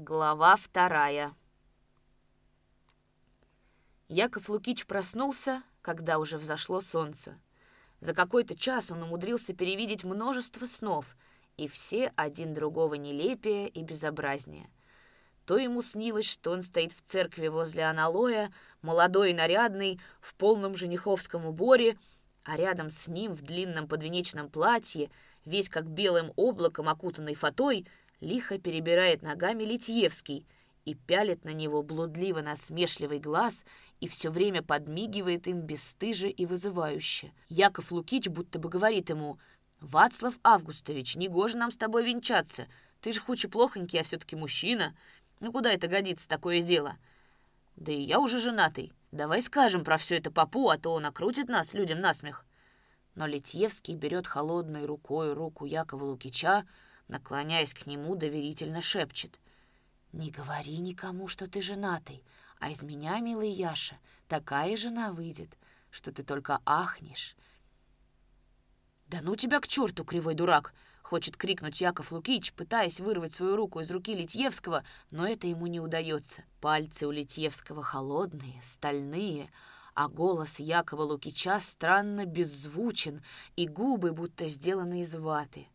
Глава вторая. Яков Лукич проснулся, когда уже взошло солнце. За какой-то час он умудрился перевидеть множество снов, и все один другого нелепее и безобразнее. То ему снилось, что он стоит в церкви возле аналоя, молодой и нарядный, в полном жениховском уборе, а рядом с ним в длинном подвенечном платье, весь как белым облаком окутанный фатой, лихо перебирает ногами Литьевский и пялит на него блудливо насмешливый глаз и все время подмигивает им бесстыже и вызывающе. Яков Лукич будто бы говорит ему «Вацлав Августович, негоже нам с тобой венчаться. Ты же хоть и плохонький, а все-таки мужчина. Ну куда это годится, такое дело? Да и я уже женатый. Давай скажем про все это папу, а то он окрутит нас, людям насмех». Но Литьевский берет холодной рукой руку Якова Лукича, наклоняясь к нему, доверительно шепчет. «Не говори никому, что ты женатый, а из меня, милый Яша, такая жена выйдет, что ты только ахнешь». «Да ну тебя к черту, кривой дурак!» — хочет крикнуть Яков Лукич, пытаясь вырвать свою руку из руки Литьевского, но это ему не удается. Пальцы у Литьевского холодные, стальные, а голос Якова Лукича странно беззвучен, и губы будто сделаны из ваты.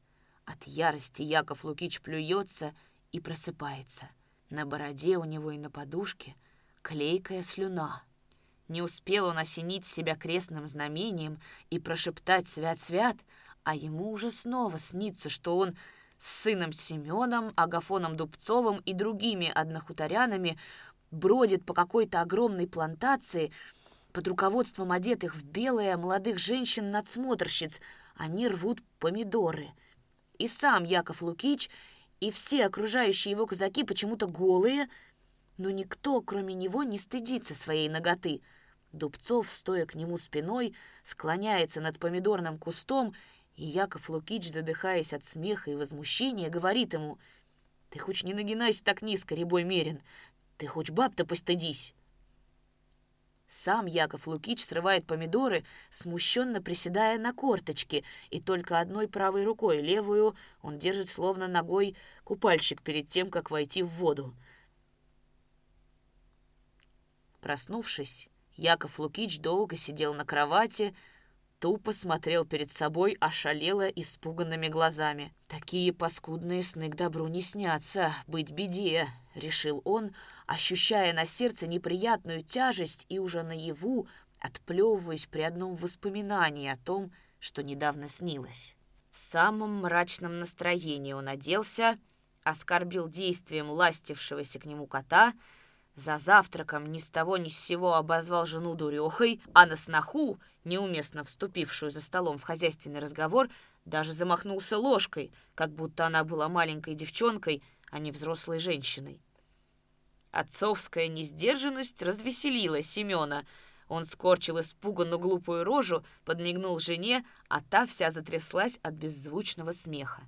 От ярости Яков Лукич плюется и просыпается. На бороде у него и на подушке клейкая слюна. Не успел он осенить себя крестным знамением и прошептать «Свят-свят», а ему уже снова снится, что он с сыном Семеном, Агафоном Дубцовым и другими однохуторянами бродит по какой-то огромной плантации под руководством одетых в белое молодых женщин-надсмотрщиц. Они рвут помидоры — и сам Яков Лукич, и все окружающие его казаки почему-то голые, но никто, кроме него, не стыдится своей ноготы. Дубцов, стоя к нему спиной, склоняется над помидорным кустом, и Яков Лукич, задыхаясь от смеха и возмущения, говорит ему, «Ты хоть не нагинайся так низко, рябой мерин, ты хоть баб-то постыдись». Сам Яков Лукич срывает помидоры, смущенно приседая на корточки, и только одной правой рукой, левую, он держит словно ногой купальщик перед тем, как войти в воду. Проснувшись, Яков Лукич долго сидел на кровати, тупо смотрел перед собой ошалело испуганными глазами. «Такие паскудные сны к добру не снятся, быть беде», — решил он, ощущая на сердце неприятную тяжесть и уже наяву, отплевываясь при одном воспоминании о том, что недавно снилось. В самом мрачном настроении он оделся, оскорбил действием ластившегося к нему кота, за завтраком ни с того ни с сего обозвал жену дурехой, а на сноху, неуместно вступившую за столом в хозяйственный разговор, даже замахнулся ложкой, как будто она была маленькой девчонкой, а не взрослой женщиной. Отцовская несдержанность развеселила Семена. Он скорчил испуганную глупую рожу, подмигнул жене, а та вся затряслась от беззвучного смеха.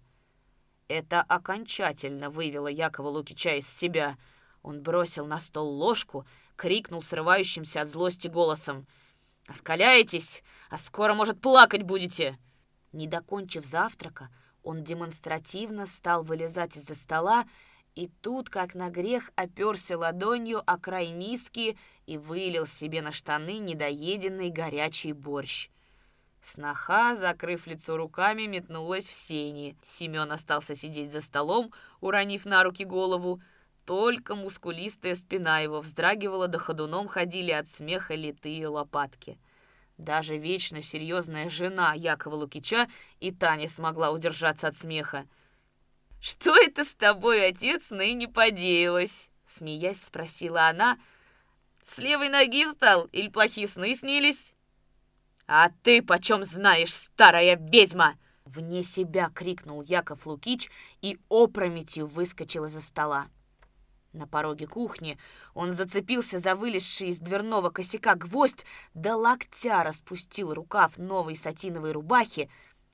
Это окончательно вывело Якова Лукича из себя. Он бросил на стол ложку, крикнул срывающимся от злости голосом. «Оскаляетесь, а скоро, может, плакать будете!» Не докончив завтрака, он демонстративно стал вылезать из-за стола и тут, как на грех, оперся ладонью о край миски и вылил себе на штаны недоеденный горячий борщ. Сноха, закрыв лицо руками, метнулась в сени. Семен остался сидеть за столом, уронив на руки голову. Только мускулистая спина его вздрагивала, да ходуном ходили от смеха литые лопатки. Даже вечно серьезная жена Якова Лукича и та не смогла удержаться от смеха. «Что это с тобой, отец, ныне подеялось?» Смеясь, спросила она. «С левой ноги встал или плохие сны снились?» «А ты почем знаешь, старая ведьма?» Вне себя крикнул Яков Лукич и опрометью выскочил из-за стола. На пороге кухни он зацепился за вылезший из дверного косяка гвоздь, до локтя распустил рукав новой сатиновой рубахи,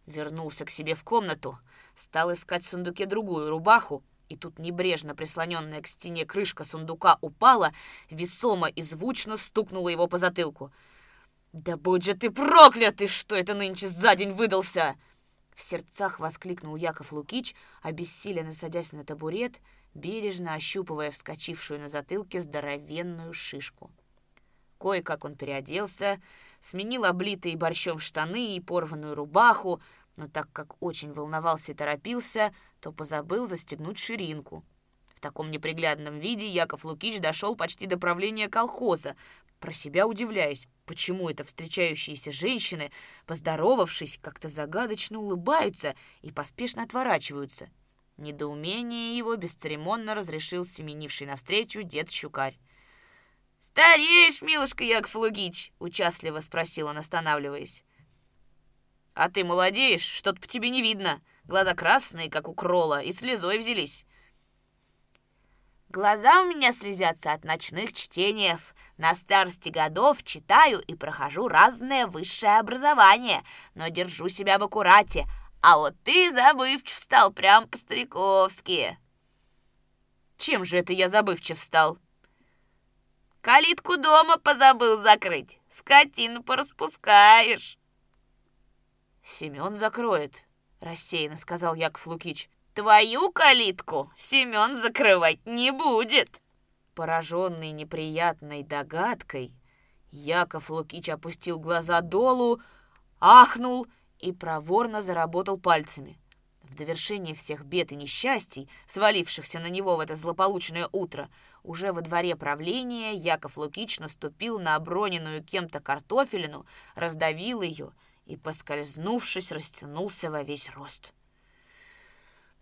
вернулся к себе в комнату — Стал искать в сундуке другую рубаху, и тут небрежно прислоненная к стене крышка сундука упала, весомо и звучно стукнула его по затылку. «Да будь же ты проклятый, что это нынче за день выдался!» В сердцах воскликнул Яков Лукич, обессиленно садясь на табурет, бережно ощупывая вскочившую на затылке здоровенную шишку. Кое-как он переоделся, сменил облитые борщом штаны и порванную рубаху, но так как очень волновался и торопился, то позабыл застегнуть ширинку. В таком неприглядном виде Яков Лукич дошел почти до правления колхоза, про себя удивляясь, почему это встречающиеся женщины, поздоровавшись, как-то загадочно улыбаются и поспешно отворачиваются. Недоумение его бесцеремонно разрешил семенивший навстречу дед Щукарь. «Стареешь, милушка Яков Лугич?» — участливо спросил он, останавливаясь. «А ты молодеешь, что-то по тебе не видно. Глаза красные, как у крола, и слезой взялись». «Глаза у меня слезятся от ночных чтений. На старости годов читаю и прохожу разное высшее образование, но держу себя в аккурате. А вот ты забывчив стал прям по-стариковски». «Чем же это я забывчив стал?» Калитку дома позабыл закрыть. Скотину пораспускаешь. Семен закроет, рассеянно сказал Яков Лукич. Твою калитку Семен закрывать не будет. Пораженный неприятной догадкой, Яков Лукич опустил глаза долу, ахнул и проворно заработал пальцами. В довершение всех бед и несчастий, свалившихся на него в это злополучное утро, уже во дворе правления Яков Лукич наступил на оброненную кем-то картофелину, раздавил ее и, поскользнувшись, растянулся во весь рост.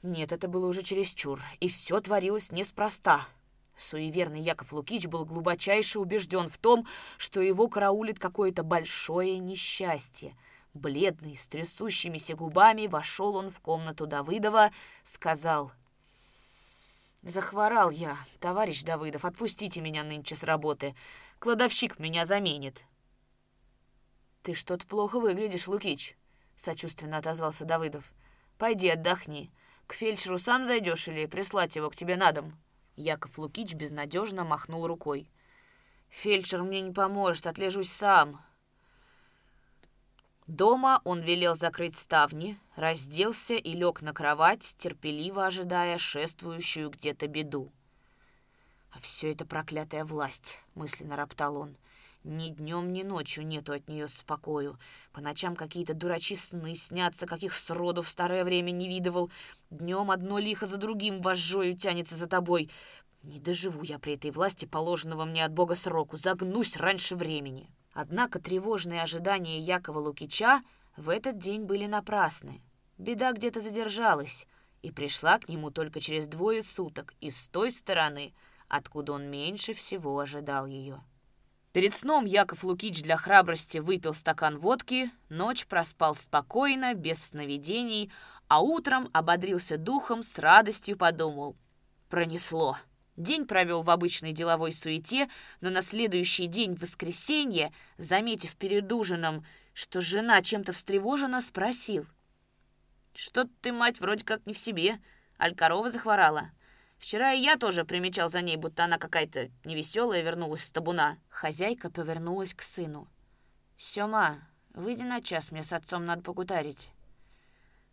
Нет, это было уже чересчур, и все творилось неспроста. Суеверный Яков Лукич был глубочайше убежден в том, что его караулит какое-то большое несчастье. Бледный, с трясущимися губами, вошел он в комнату Давыдова, сказал — Захворал я, товарищ Давыдов, отпустите меня нынче с работы. Кладовщик меня заменит. Ты что-то плохо выглядишь, Лукич, сочувственно отозвался Давыдов. Пойди отдохни. К фельдшеру сам зайдешь или прислать его к тебе на дом? Яков Лукич безнадежно махнул рукой. Фельдшер мне не поможет, отлежусь сам. Дома он велел закрыть ставни, разделся и лег на кровать, терпеливо ожидая шествующую где-то беду. «А все это проклятая власть», — мысленно роптал он. «Ни днем, ни ночью нету от нее спокою. По ночам какие-то дурачи сны снятся, каких сроду в старое время не видывал. Днем одно лихо за другим вожжою тянется за тобой. Не доживу я при этой власти положенного мне от Бога сроку, загнусь раньше времени». Однако тревожные ожидания Якова Лукича в этот день были напрасны. Беда где-то задержалась и пришла к нему только через двое суток и с той стороны, откуда он меньше всего ожидал ее. Перед сном Яков Лукич для храбрости выпил стакан водки, ночь проспал спокойно, без сновидений, а утром ободрился духом, с радостью подумал. Пронесло. День провел в обычной деловой суете, но на следующий день, в воскресенье, заметив перед ужином, что жена чем-то встревожена, спросил. «Что ты, мать, вроде как не в себе. Аль корова захворала. Вчера и я тоже примечал за ней, будто она какая-то невеселая вернулась с табуна». Хозяйка повернулась к сыну. «Сёма, выйди на час, мне с отцом надо покутарить».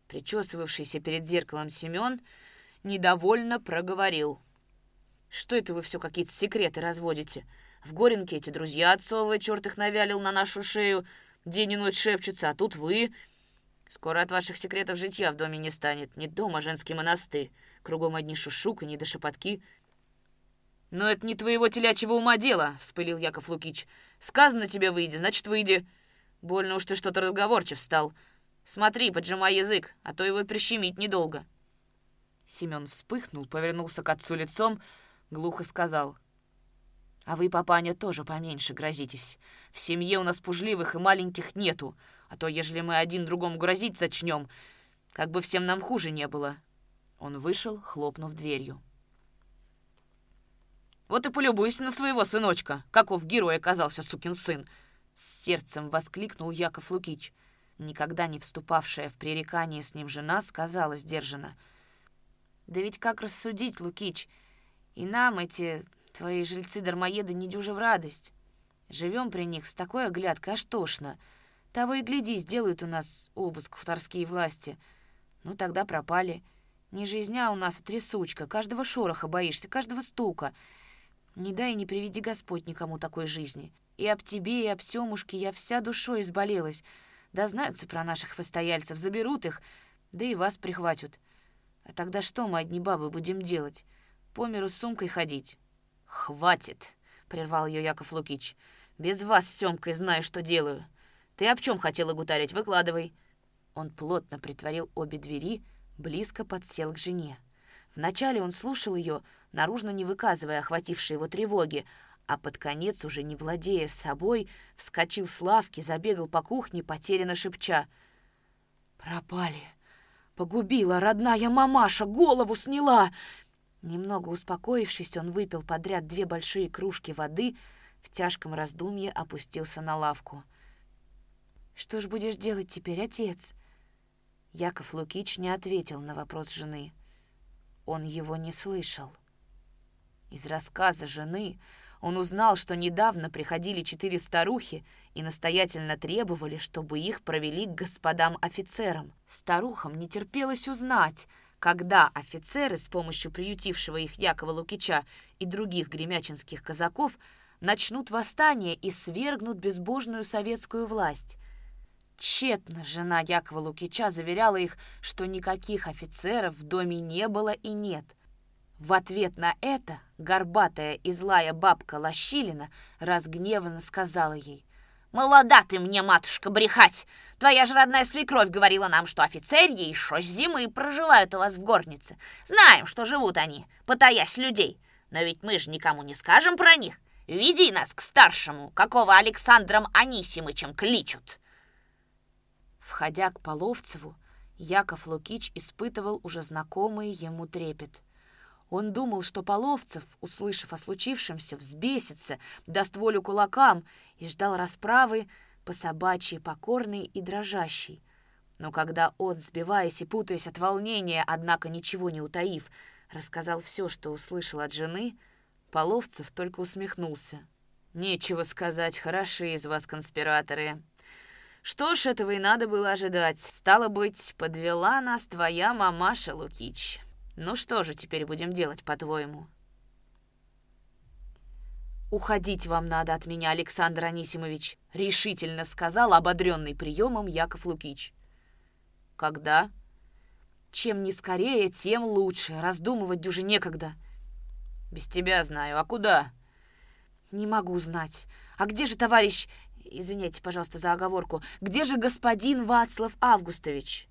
Причесывавшийся перед зеркалом Семен недовольно проговорил — что это вы все какие-то секреты разводите? В Горенке эти друзья отцовые, черт их навялил на нашу шею, день и ночь шепчутся, а тут вы... Скоро от ваших секретов житья в доме не станет. Не дом, а женский монастырь. Кругом одни шушуканье да шепотки. «Но это не твоего телячьего ума дело», — вспылил Яков Лукич. «Сказано тебе выйди, значит, выйди. Больно уж ты что-то разговорчив стал. Смотри, поджимай язык, а то его прищемить недолго». Семен вспыхнул, повернулся к отцу лицом, — глухо сказал. «А вы, папаня, тоже поменьше грозитесь. В семье у нас пужливых и маленьких нету, а то, ежели мы один другому грозить зачнем, как бы всем нам хуже не было». Он вышел, хлопнув дверью. «Вот и полюбуйся на своего сыночка, каков герой оказался сукин сын!» С сердцем воскликнул Яков Лукич. Никогда не вступавшая в пререкание с ним жена сказала сдержанно. «Да ведь как рассудить, Лукич? И нам эти твои жильцы-дармоеды не дюжи в радость. Живем при них с такой оглядкой, аж тошно. Того и гляди, сделают у нас обыск хуторские власти. Ну, тогда пропали. Не жизня у нас, а трясучка. Каждого шороха боишься, каждого стука. Не дай и не приведи Господь никому такой жизни. И об тебе, и об Семушке я вся душой изболелась. Да знаются про наших постояльцев, заберут их, да и вас прихватят. А тогда что мы, одни бабы, будем делать? По миру с сумкой ходить?» «Хватит!» — прервал ее Яков Лукич. «Без вас с Семкой знаю, что делаю. Ты об чем хотела гутарить? Выкладывай». Он плотно притворил обе двери, близко подсел к жене. Вначале он слушал ее, наружно не выказывая охватившей его тревоги, а под конец, уже не владея собой, вскочил с лавки, забегал по кухне, потерянно шепча. «Пропали! Погубила родная мамаша, голову сняла!» Немного успокоившись, он выпил подряд две большие кружки воды, в тяжком раздумье опустился на лавку. «Что ж будешь делать теперь, отец?» Яков Лукич не ответил на вопрос жены. Он его не слышал. Из рассказа жены он узнал, что недавно приходили четыре старухи и настоятельно требовали, чтобы их провели к господам офицерам. Старухам не терпелось узнать, когда офицеры с помощью приютившего их Якова Лукича и других гремячинских казаков начнут восстание и свергнут безбожную советскую власть. Тщетно жена Якова Лукича заверяла их, что никаких офицеров в доме не было и нет. В ответ на это горбатая и злая бабка Лощилина разгневанно сказала ей, «Молода ты мне, матушка, брехать! Твоя же родная свекровь говорила нам, что офицерьи еще с зимы проживают у вас в горнице. Знаем, что живут они, потаясь людей. Но ведь мы же никому не скажем про них. Веди нас к старшему, какого Александром Анисимычем кличут!» Входя к Половцеву, Яков Лукич испытывал уже знакомый ему трепет. Он думал, что Половцев, услышав о случившемся, взбесится, даст волю кулакам и ждал расправы по собачьей покорной и дрожащей. Но когда он, сбиваясь и путаясь от волнения, однако ничего не утаив, рассказал все, что услышал от жены, Половцев только усмехнулся. «Нечего сказать, хороши из вас конспираторы. Что ж, этого и надо было ожидать. Стало быть, подвела нас твоя мамаша, Лукич. Ну что же теперь будем делать, по-твоему? «Уходить вам надо от меня, Александр Анисимович», — решительно сказал ободренный приемом Яков Лукич. «Когда?» «Чем не скорее, тем лучше. Раздумывать дюже некогда». «Без тебя знаю. А куда?» «Не могу знать. А где же товарищ Извините, пожалуйста, за оговорку. Где же господин Вацлав Августович?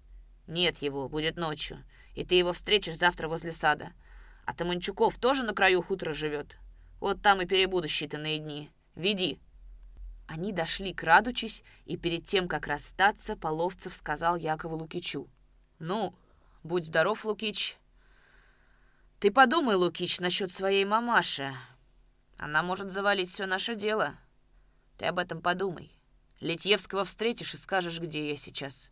Нет его, будет ночью. И ты его встретишь завтра возле сада. А Таманчуков тоже на краю хутора живет. Вот там и перебуду считанные дни. Веди. Они дошли, крадучись, и перед тем, как расстаться, Половцев сказал Якову Лукичу. «Ну, будь здоров, Лукич. Ты подумай, Лукич, насчет своей мамаши. Она может завалить все наше дело». Ты об этом подумай. Литьевского встретишь и скажешь, где я сейчас».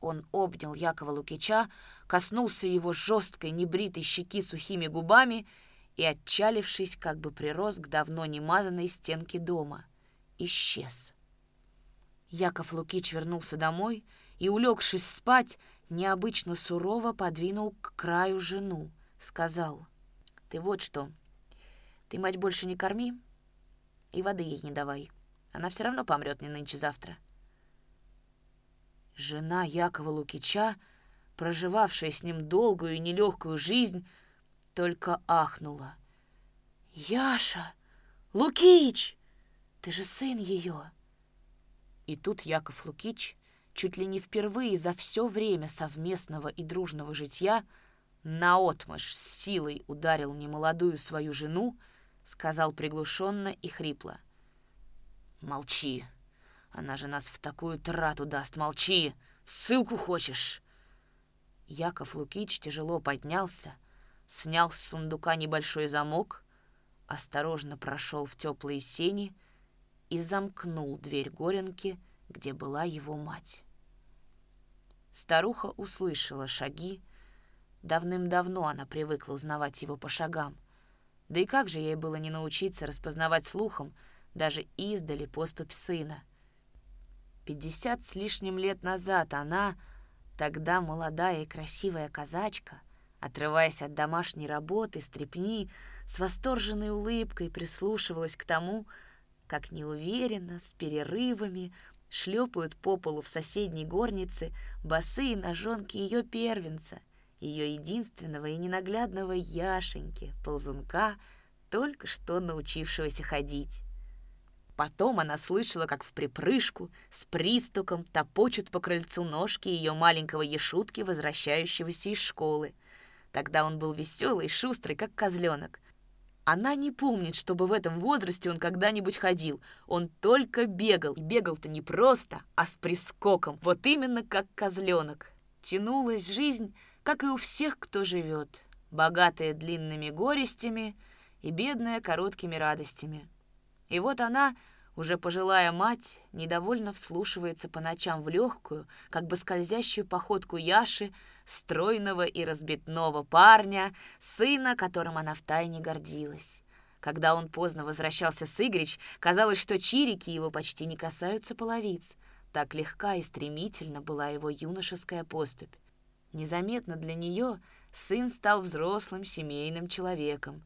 Он обнял Якова Лукича, коснулся его жесткой небритой щеки сухими губами и, отчалившись, как бы прирос к давно немазанной стенке дома. Исчез. Яков Лукич вернулся домой и, улегшись спать, необычно сурово подвинул к краю жену. Сказал, «Ты вот что, ты мать больше не корми, и воды ей не давай. Она все равно помрет не нынче-завтра. Жена Якова Лукича, проживавшая с ним долгую и нелегкую жизнь, только ахнула. «Яша! Лукич! Ты же сын ее!» И тут Яков Лукич, чуть ли не впервые за все время совместного и дружного житья, наотмашь с силой ударил немолодую свою жену, сказал приглушенно и хрипло. «Молчи. Она же нас в такую трату даст. Молчи. Ссылку хочешь?» Яков Лукич тяжело поднялся, снял с сундука небольшой замок, осторожно прошел в теплые сени и замкнул дверь горенки, где была его мать. Старуха услышала шаги. Давным-давно она привыкла узнавать его по шагам — да и как же ей было не научиться распознавать слухом даже издали поступь сына? Пятьдесят с лишним лет назад она, Тогда молодая и красивая казачка, отрываясь от домашней работы, стрепни, с восторженной улыбкой прислушивалась к тому, как неуверенно, с перерывами, шлепают по полу в соседней горнице босые ножонки ее первенца, ее единственного и ненаглядного Яшеньки, ползунка, только что научившегося ходить. Потом она слышала, как в припрыжку с пристуком топочут по крыльцу ножки ее маленького ешутки, возвращающегося из школы. Тогда он был веселый и шустрый, как козленок. Она не помнит, чтобы в этом возрасте он когда-нибудь ходил. Он только бегал. И бегал-то не просто, а с прискоком. Вот именно как козленок. Тянулась жизнь, как и у всех, кто живет. Богатая длинными горестями и бедная короткими радостями. И вот она уже пожилая мать недовольно вслушивается по ночам в легкую, как бы скользящую походку Яши, стройного и разбитного парня, сына, которым она втайне гордилась. Когда он поздно возвращался с Игрич, казалось, что чирики его почти не касаются половиц. Так легка и стремительно была его юношеская поступь. Незаметно для нее сын стал взрослым семейным человеком.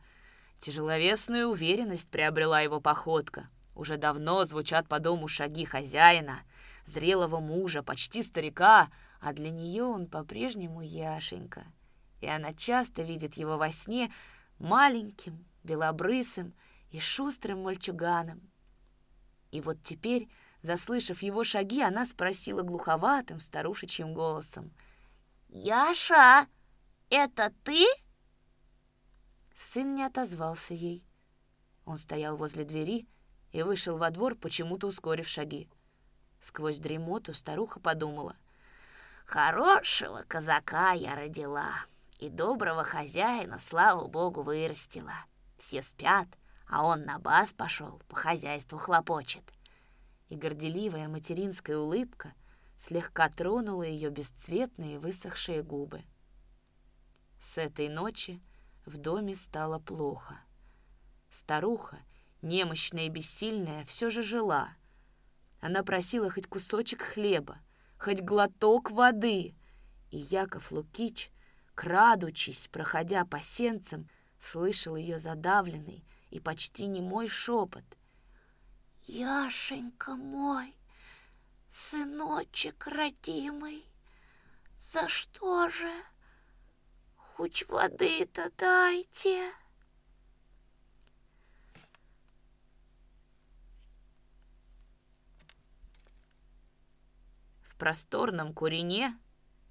Тяжеловесную уверенность приобрела его походка. Уже давно звучат по дому шаги хозяина, зрелого мужа, почти старика, а для нее он по-прежнему Яшенька. И она часто видит его во сне маленьким, белобрысым и шустрым мальчуганом. И вот теперь, заслышав его шаги, она спросила глуховатым старушечьим голосом. «Яша, это ты?» Сын не отозвался ей. Он стоял возле двери, и вышел во двор, почему-то ускорив шаги. Сквозь дремоту старуха подумала. «Хорошего казака я родила, и доброго хозяина, слава богу, вырастила. Все спят, а он на бас пошел, по хозяйству хлопочет». И горделивая материнская улыбка слегка тронула ее бесцветные высохшие губы. С этой ночи в доме стало плохо. Старуха — немощная и бессильная, все же жила. Она просила хоть кусочек хлеба, хоть глоток воды. И Яков Лукич, крадучись, проходя по сенцам, слышал ее задавленный и почти немой шепот. «Яшенька мой, сыночек родимый, за что же? Хоть воды-то дайте!» В просторном курине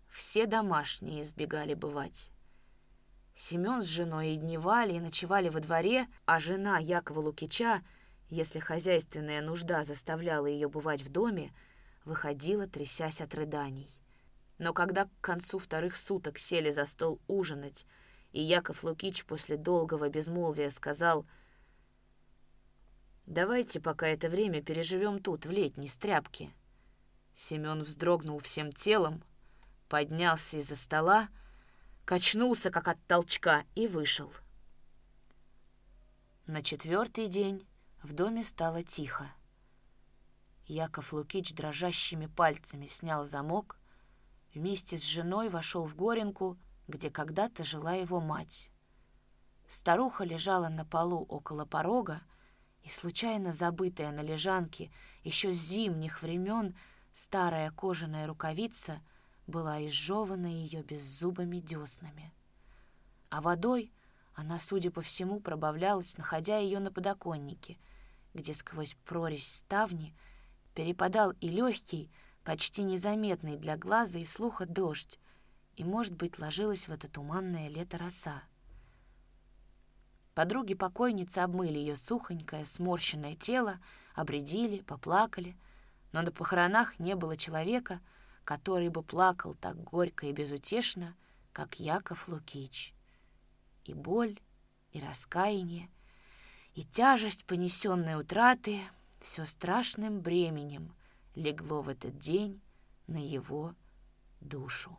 все домашние избегали бывать. Семен с женой и дневали, и ночевали во дворе, а жена Якова Лукича, если хозяйственная нужда заставляла ее бывать в доме, выходила, трясясь от рыданий. Но когда к концу вторых суток сели за стол ужинать, и Яков Лукич после долгого безмолвия сказал «Давайте пока это время переживем тут, в летней стряпке», Семен вздрогнул всем телом, поднялся из-за стола, качнулся, как от толчка, и вышел. На четвертый день в доме стало тихо. Яков Лукич дрожащими пальцами снял замок, вместе с женой вошел в Горенку, где когда-то жила его мать. Старуха лежала на полу около порога, и, случайно забытая на лежанке еще с зимних времен, Старая кожаная рукавица была изжевана ее беззубыми деснами. А водой она, судя по всему, пробавлялась, находя ее на подоконнике, где сквозь прорезь ставни перепадал и легкий, почти незаметный для глаза и слуха дождь, и, может быть, ложилась в это туманное лето роса. Подруги покойницы обмыли ее сухонькое, сморщенное тело, обредили, поплакали — но на похоронах не было человека, который бы плакал так горько и безутешно, как Яков Лукич. И боль, и раскаяние, и тяжесть понесенной утраты все страшным бременем легло в этот день на его душу.